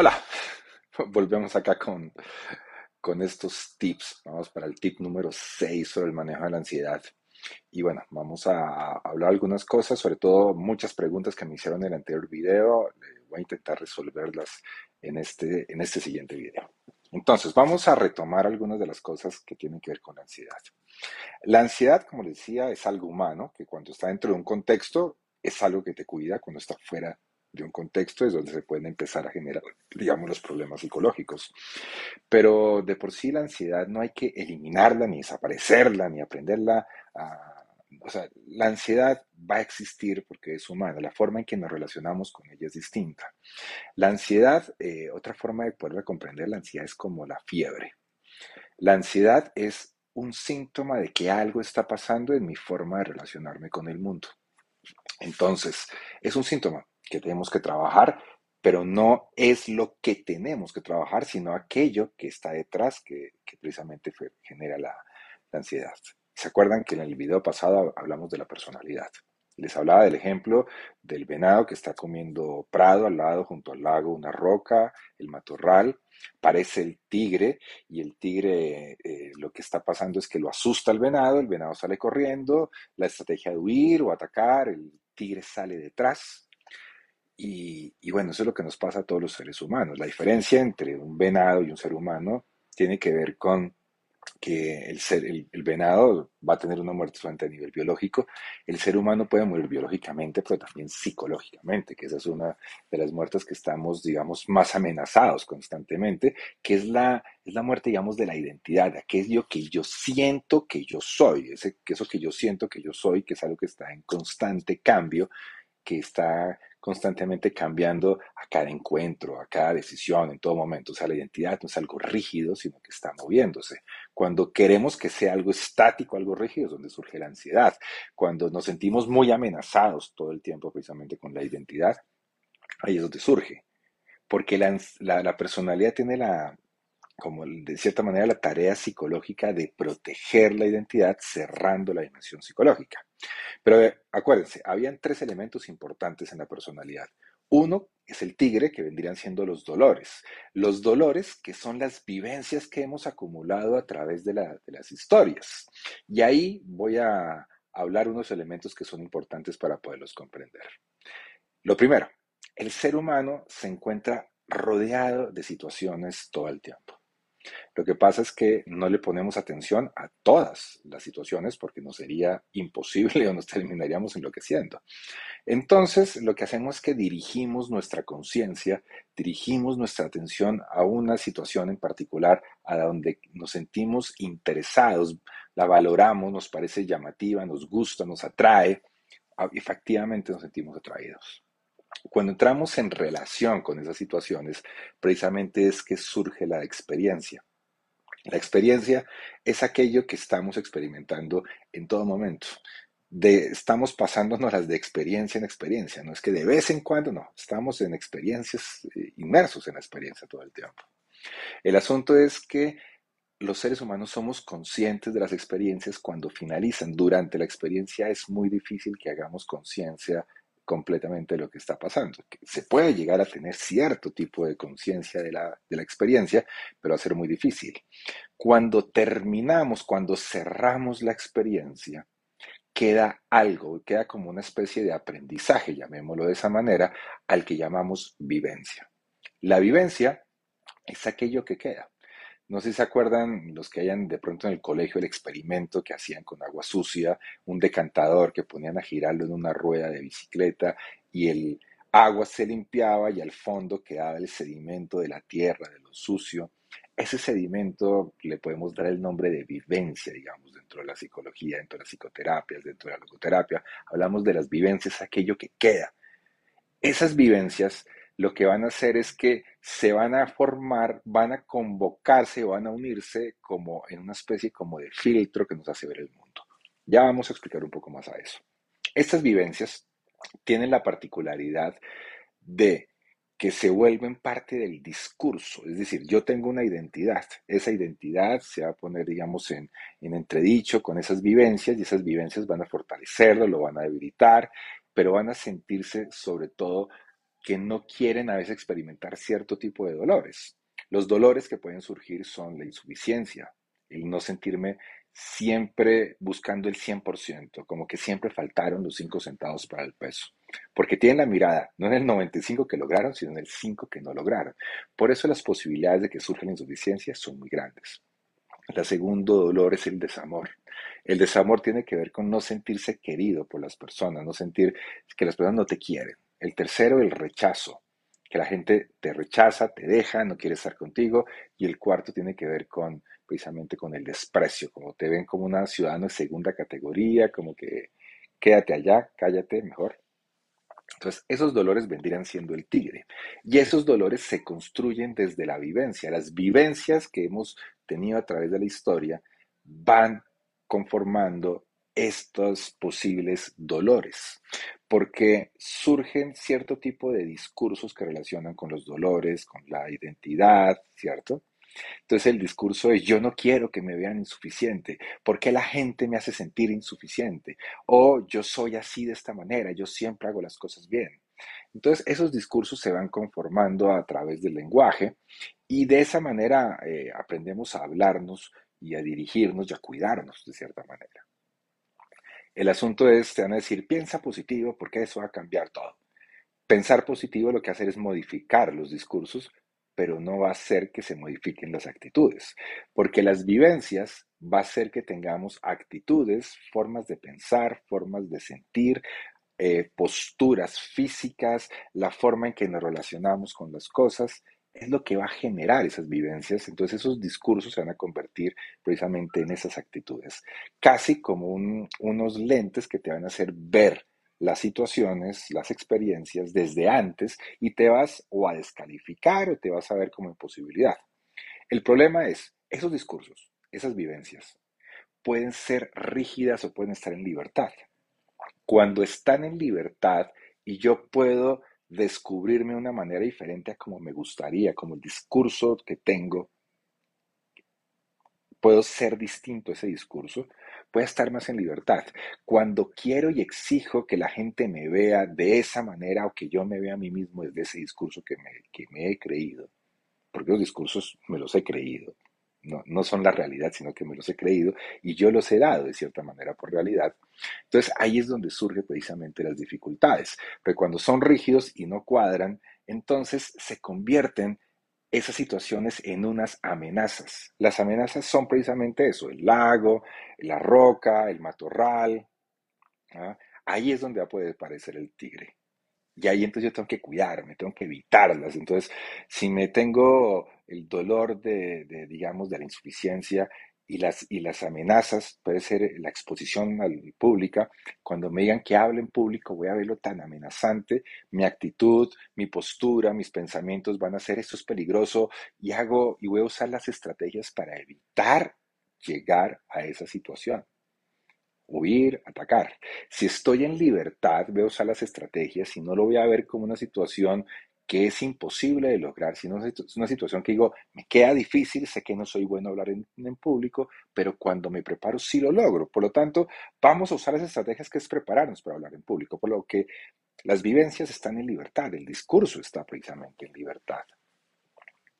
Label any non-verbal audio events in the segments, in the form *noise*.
Hola, *laughs* volvemos acá con, con estos tips. Vamos para el tip número 6 sobre el manejo de la ansiedad. Y bueno, vamos a hablar algunas cosas, sobre todo muchas preguntas que me hicieron en el anterior video. Voy a intentar resolverlas en este, en este siguiente video. Entonces, vamos a retomar algunas de las cosas que tienen que ver con la ansiedad. La ansiedad, como les decía, es algo humano, que cuando está dentro de un contexto es algo que te cuida, cuando está fuera de un contexto es donde se pueden empezar a generar, digamos, los problemas psicológicos. Pero de por sí la ansiedad no hay que eliminarla, ni desaparecerla, ni aprenderla a... O sea, la ansiedad va a existir porque es humana, la forma en que nos relacionamos con ella es distinta. La ansiedad, eh, otra forma de poder comprender la ansiedad es como la fiebre. La ansiedad es un síntoma de que algo está pasando en mi forma de relacionarme con el mundo. Entonces, es un síntoma que tenemos que trabajar, pero no es lo que tenemos que trabajar, sino aquello que está detrás que, precisamente genera la, ansiedad. ¿Se acuerdan que en el video pasado hablamos de la personalidad? Les hablaba del ejemplo del venado que está comiendo prado al lado, junto al lago, una roca, el matorral, parece el tigre y el tigre eh, lo que está pasando es que lo asusta al venado, el venado sale corriendo, la estrategia de huir o atacar, el tigre sale detrás, y, bueno, eso es lo que nos pasa a todos los seres humanos. La diferencia entre un venado y un ser humano tiene que ver con que el, ser, el, venado va a tener una muerte solamente a nivel biológico. El ser humano puede morir biológicamente, pero también psicológicamente, que esa es una de las muertes que estamos, digamos, más amenazados constantemente, que es la, es la muerte, digamos, de la identidad, de aquello que yo siento que yo soy, ese, eso que yo siento que yo soy, que es algo que está en constante cambio, que está constantemente cambiando a cada encuentro, a cada decisión, en todo momento. O sea, la identidad no es algo rígido, sino que está moviéndose. Cuando queremos que sea algo estático, algo rígido, es donde surge la ansiedad. Cuando nos sentimos muy amenazados todo el tiempo precisamente con la identidad, ahí es donde surge. Porque la, personalidad tiene la, como de cierta manera la tarea psicológica de proteger la identidad cerrando la dimensión psicológica. Pero eh, acuérdense, habían tres elementos importantes en la personalidad. Uno es el tigre, que vendrían siendo los dolores. Los dolores que son las vivencias que hemos acumulado a través de, de las historias. Y ahí voy a hablar unos elementos que son importantes para poderlos comprender. Lo primero, el ser humano se encuentra rodeado de situaciones todo el tiempo. Lo que pasa es que no le ponemos atención a todas las situaciones porque nos sería imposible *laughs* o nos terminaríamos enloqueciendo. Entonces, lo que hacemos es que dirigimos nuestra conciencia, dirigimos nuestra atención a una situación en particular a donde nos sentimos interesados, la valoramos, nos parece llamativa, nos gusta, nos atrae, efectivamente nos sentimos atraídos. Cuando entramos en relación con esas situaciones, precisamente es que surge la experiencia. La experiencia es aquello que estamos experimentando en todo momento. De, estamos pasándonos de experiencia en experiencia, no es que de vez en cuando, no, estamos en experiencias, eh, inmersos en la experiencia todo el tiempo. El asunto es que los seres humanos somos conscientes de las experiencias cuando finalizan. Durante la experiencia es muy difícil que hagamos conciencia completamente lo que está pasando. Se puede llegar a tener cierto tipo de conciencia de la, de la experiencia, pero va a ser muy difícil. Cuando terminamos, cuando cerramos la experiencia, queda algo, queda como una especie de aprendizaje, llamémoslo de esa manera, al que llamamos vivencia. La vivencia es aquello que queda. No sé si se acuerdan los que hayan de pronto en el colegio el experimento que hacían con agua sucia, un decantador que ponían a girarlo en una rueda de bicicleta y el agua se limpiaba y al fondo quedaba el sedimento de la tierra, de lo sucio. Ese sedimento le podemos dar el nombre de vivencia, digamos, dentro de la psicología, dentro de las psicoterapias, dentro de la logoterapia. Hablamos de las vivencias, aquello que queda. Esas vivencias lo que van a hacer es que se van a formar, van a convocarse, van a unirse como en una especie como de filtro que nos hace ver el mundo. Ya vamos a explicar un poco más a eso. Estas vivencias tienen la particularidad de que se vuelven parte del discurso. Es decir, yo tengo una identidad. Esa identidad se va a poner, digamos, en, en, entredicho con esas vivencias y esas vivencias van a fortalecerlo, lo van a debilitar, pero van a sentirse sobre todo que no quieren a veces experimentar cierto tipo de dolores. Los dolores que pueden surgir son la insuficiencia, el no sentirme siempre buscando el 100%, como que siempre faltaron los 5 centavos para el peso, porque tienen la mirada no en el 95 que lograron, sino en el 5 que no lograron. Por eso las posibilidades de que surja la insuficiencia son muy grandes. El segundo dolor es el desamor. El desamor tiene que ver con no sentirse querido por las personas, no sentir que las personas no te quieren. El tercero, el rechazo, que la gente te rechaza, te deja, no quiere estar contigo. Y el cuarto tiene que ver con precisamente con el desprecio, como te ven como una ciudadano de segunda categoría, como que quédate allá, cállate mejor. Entonces, esos dolores vendrían siendo el tigre. Y esos dolores se construyen desde la vivencia. Las vivencias que hemos tenido a través de la historia van conformando estos posibles dolores, porque surgen cierto tipo de discursos que relacionan con los dolores, con la identidad, ¿cierto? Entonces el discurso es yo no quiero que me vean insuficiente, porque la gente me hace sentir insuficiente? O yo soy así de esta manera, yo siempre hago las cosas bien. Entonces esos discursos se van conformando a través del lenguaje y de esa manera eh, aprendemos a hablarnos y a dirigirnos y a cuidarnos de cierta manera. El asunto es, te van a decir, piensa positivo porque eso va a cambiar todo. Pensar positivo lo que hace es modificar los discursos pero no va a hacer que se modifiquen las actitudes, porque las vivencias va a hacer que tengamos actitudes, formas de pensar, formas de sentir, eh, posturas físicas, la forma en que nos relacionamos con las cosas, es lo que va a generar esas vivencias. Entonces esos discursos se van a convertir precisamente en esas actitudes, casi como unos lentes que te van a hacer ver las situaciones, las experiencias desde antes y te vas o a descalificar o te vas a ver como imposibilidad. El problema es, esos discursos, esas vivencias, pueden ser rígidas o pueden estar en libertad. Cuando están en libertad y yo puedo descubrirme de una manera diferente a como me gustaría, como el discurso que tengo, puedo ser distinto ese discurso, pueda estar más en libertad. Cuando quiero y exijo que la gente me vea de esa manera o que yo me vea a mí mismo desde ese discurso que me, que me he creído, porque los discursos me los he creído, no, no son la realidad, sino que me los he creído y yo los he dado de cierta manera por realidad. Entonces ahí es donde surgen precisamente las dificultades, porque cuando son rígidos y no cuadran, entonces se convierten esas situaciones en unas amenazas. Las amenazas son precisamente eso, el lago, la roca, el matorral. ¿ah? Ahí es donde poder aparecer el tigre. Y ahí entonces yo tengo que cuidarme, tengo que evitarlas. Entonces, si me tengo el dolor de, digamos, de la insuficiencia, y las, y las amenazas, puede ser la exposición al pública, cuando me digan que hable en público, voy a verlo tan amenazante, mi actitud, mi postura, mis pensamientos van a ser esto es peligroso y hago y voy a usar las estrategias para evitar llegar a esa situación. Huir, atacar. Si estoy en libertad, voy a usar las estrategias y no lo voy a ver como una situación que es imposible de lograr, si no es una situación que digo, me queda difícil, sé que no soy bueno hablar en, en, público, pero cuando me preparo sí lo logro. Por lo tanto, vamos a usar las estrategias que es prepararnos para hablar en público, por lo que las vivencias están en libertad, el discurso está precisamente en libertad.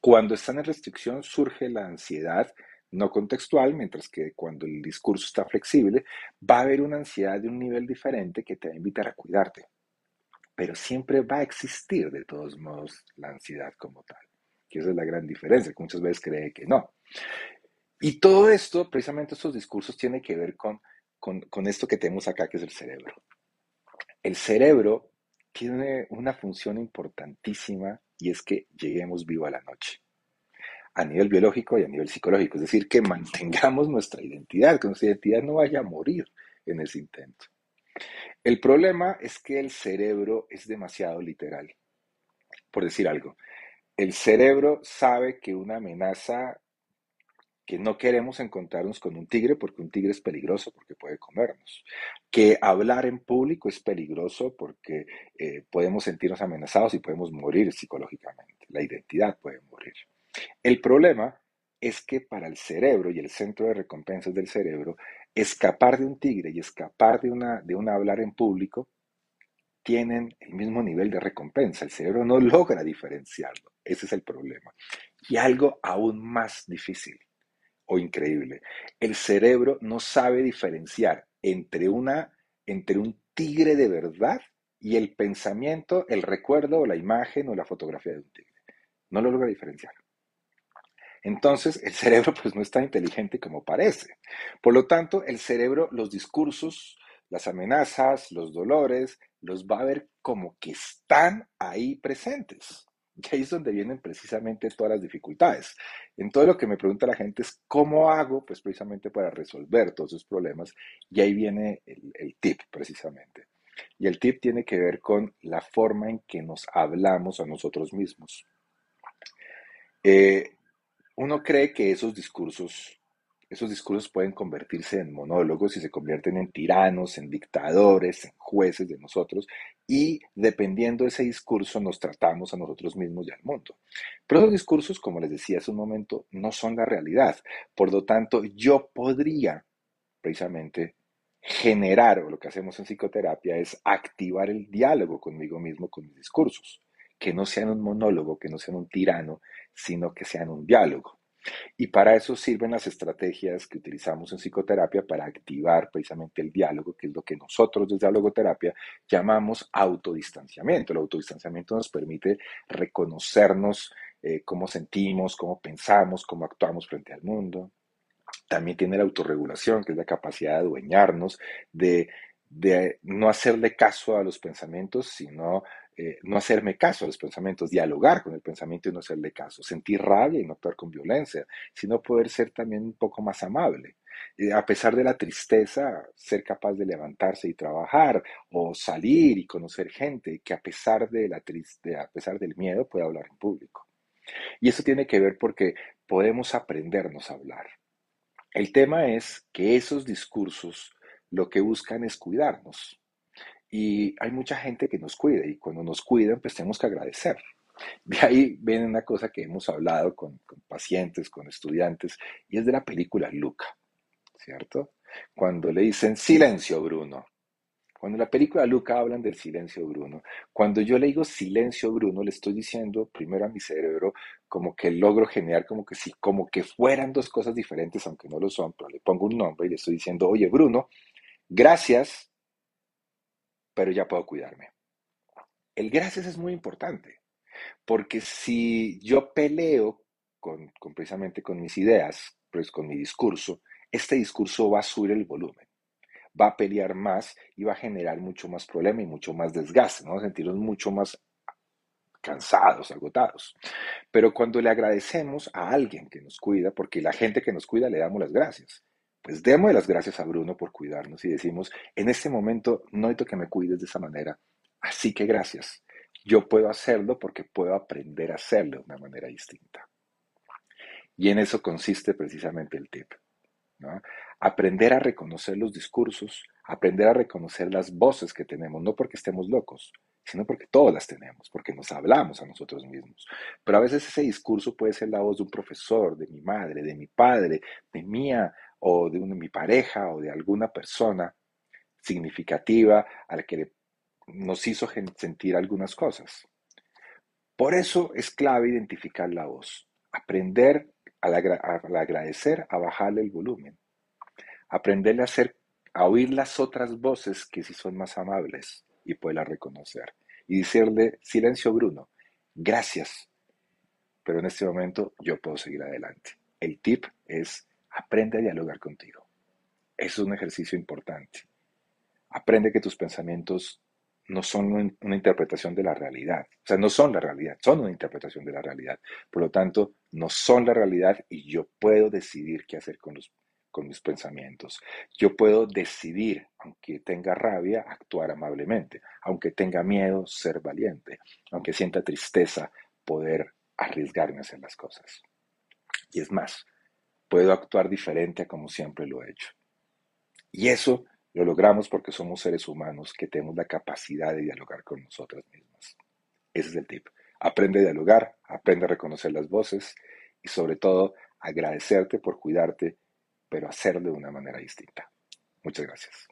Cuando están en restricción surge la ansiedad no contextual, mientras que cuando el discurso está flexible, va a haber una ansiedad de un nivel diferente que te va a invitar a cuidarte pero siempre va a existir de todos modos la ansiedad como tal. Esa es la gran diferencia, que muchas veces cree que no. Y todo esto, precisamente estos discursos, tiene que ver con, con, con esto que tenemos acá, que es el cerebro. El cerebro tiene una función importantísima y es que lleguemos vivo a la noche a nivel biológico y a nivel psicológico, es decir, que *laughs* mantengamos nuestra identidad, que nuestra identidad no vaya a morir en ese intento. El problema es que el cerebro es demasiado literal. Por decir algo, el cerebro sabe que una amenaza que no queremos encontrarnos con un tigre porque un tigre es peligroso porque puede comernos, que hablar en público es peligroso porque eh, podemos sentirnos amenazados y podemos morir psicológicamente, la identidad puede morir. El problema es que para el cerebro y el centro de recompensas del cerebro, escapar de un tigre y escapar de, una, de un hablar en público tienen el mismo nivel de recompensa. El cerebro no *laughs* logra diferenciarlo. Ese es el problema. Y algo aún más difícil o increíble. El cerebro no sabe diferenciar entre, una, entre un tigre de verdad y el pensamiento, el recuerdo o la imagen o la fotografía de un tigre. No lo logra diferenciar. Entonces, el cerebro pues no es tan inteligente como parece. Por lo tanto, el cerebro, los discursos, las amenazas, los dolores, los va a ver como que están ahí presentes. Y ahí es donde vienen precisamente todas las dificultades. En todo lo que me pregunta la gente es cómo hago, pues precisamente para resolver todos esos problemas. Y ahí viene el, tip, precisamente. Y el tip tiene que ver con la forma en que nos hablamos a nosotros mismos. Eh, uno cree que esos discursos, esos discursos pueden convertirse en monólogos y se convierten en tiranos, en dictadores, en jueces de nosotros, y dependiendo de ese discurso nos tratamos a nosotros mismos y al mundo. Pero esos discursos, como les decía hace un momento, no son la realidad. Por lo tanto, yo podría precisamente generar, o lo que hacemos en psicoterapia es activar el diálogo conmigo mismo, con mis discursos que no sean un monólogo, que no sean un tirano, sino que sean un diálogo. Y para eso sirven las estrategias que utilizamos en psicoterapia para activar precisamente el diálogo, que es lo que nosotros desde logoterapia llamamos autodistanciamiento. El autodistanciamiento nos permite reconocernos eh, cómo sentimos, cómo pensamos, cómo actuamos frente al mundo. También tiene la autorregulación, que es la capacidad de adueñarnos, de, de no hacerle caso a los pensamientos, sino eh, no hacerme caso a los pensamientos, dialogar con el pensamiento y no hacerle caso, sentir rabia y no actuar con violencia, sino poder ser también un poco más amable. Eh, a pesar de la tristeza, ser capaz de levantarse y trabajar o salir y conocer gente que a pesar de la triste, a pesar del miedo puede hablar en público. Y eso tiene que ver porque podemos aprendernos a hablar. El tema es que esos discursos lo que buscan es cuidarnos, y hay mucha gente que nos cuida y cuando nos cuidan, pues tenemos que agradecer. De ahí viene una cosa que hemos hablado con, pacientes, con estudiantes, y es de la película Luca, ¿cierto? Cuando le dicen silencio, Bruno. Cuando en la película Luca hablan del silencio, Bruno. Cuando yo le digo silencio, Bruno, le estoy diciendo primero a mi cerebro como que logro generar como que si, como que fueran dos cosas diferentes, aunque no lo son, pero le pongo un nombre y le estoy diciendo, oye, Bruno, gracias pero ya puedo cuidarme. El gracias es muy importante, porque si yo peleo con, precisamente con mis ideas, pues con mi discurso, este discurso va a subir el volumen, va a pelear más y va a generar mucho más problema y mucho más desgaste, vamos a sentirnos mucho más cansados, agotados. Pero cuando le agradecemos a alguien que nos cuida, porque la gente que nos cuida le damos las gracias, pues demos las gracias a Bruno por cuidarnos y decimos, en este momento no necesito que me cuides de esa manera, así que gracias. Yo puedo hacerlo porque puedo aprender a hacerlo de una manera distinta. Y en eso consiste precisamente el tip. Aprender a reconocer los discursos, aprender a reconocer las voces que tenemos, no porque estemos locos, sino porque todas las tenemos, porque nos hablamos a nosotros mismos. Pero a veces ese discurso puede ser la voz de un profesor, de mi madre, de mi padre, de mía o de mi pareja o de alguna persona significativa a la que nos hizo sentir algunas cosas. Por eso es clave identificar la voz, aprender al, agradecer a bajarle el volumen, aprenderle a, hacer, a oír las otras voces que sí son más amables y poderlas reconocer y decirle, silencio Bruno, gracias, pero en este momento yo puedo seguir adelante. El tip es Aprende a dialogar contigo. Eso es un ejercicio importante. Aprende que tus pensamientos no son una interpretación de la realidad. O sea, no son la realidad, son una interpretación de la realidad. Por lo tanto, no son la realidad y yo puedo decidir qué hacer con los con mis pensamientos. Yo puedo decidir, aunque tenga rabia, actuar amablemente, aunque tenga miedo, ser valiente, aunque sienta tristeza, poder arriesgarme a hacer las cosas. Y es más, puedo actuar diferente a como siempre lo he hecho. Y eso lo logramos porque somos seres humanos que tenemos la capacidad de dialogar con nosotras mismas. Ese es el tip. Aprende a dialogar, aprende a reconocer las voces y sobre todo agradecerte por cuidarte, pero hacerlo de una manera distinta. Muchas gracias.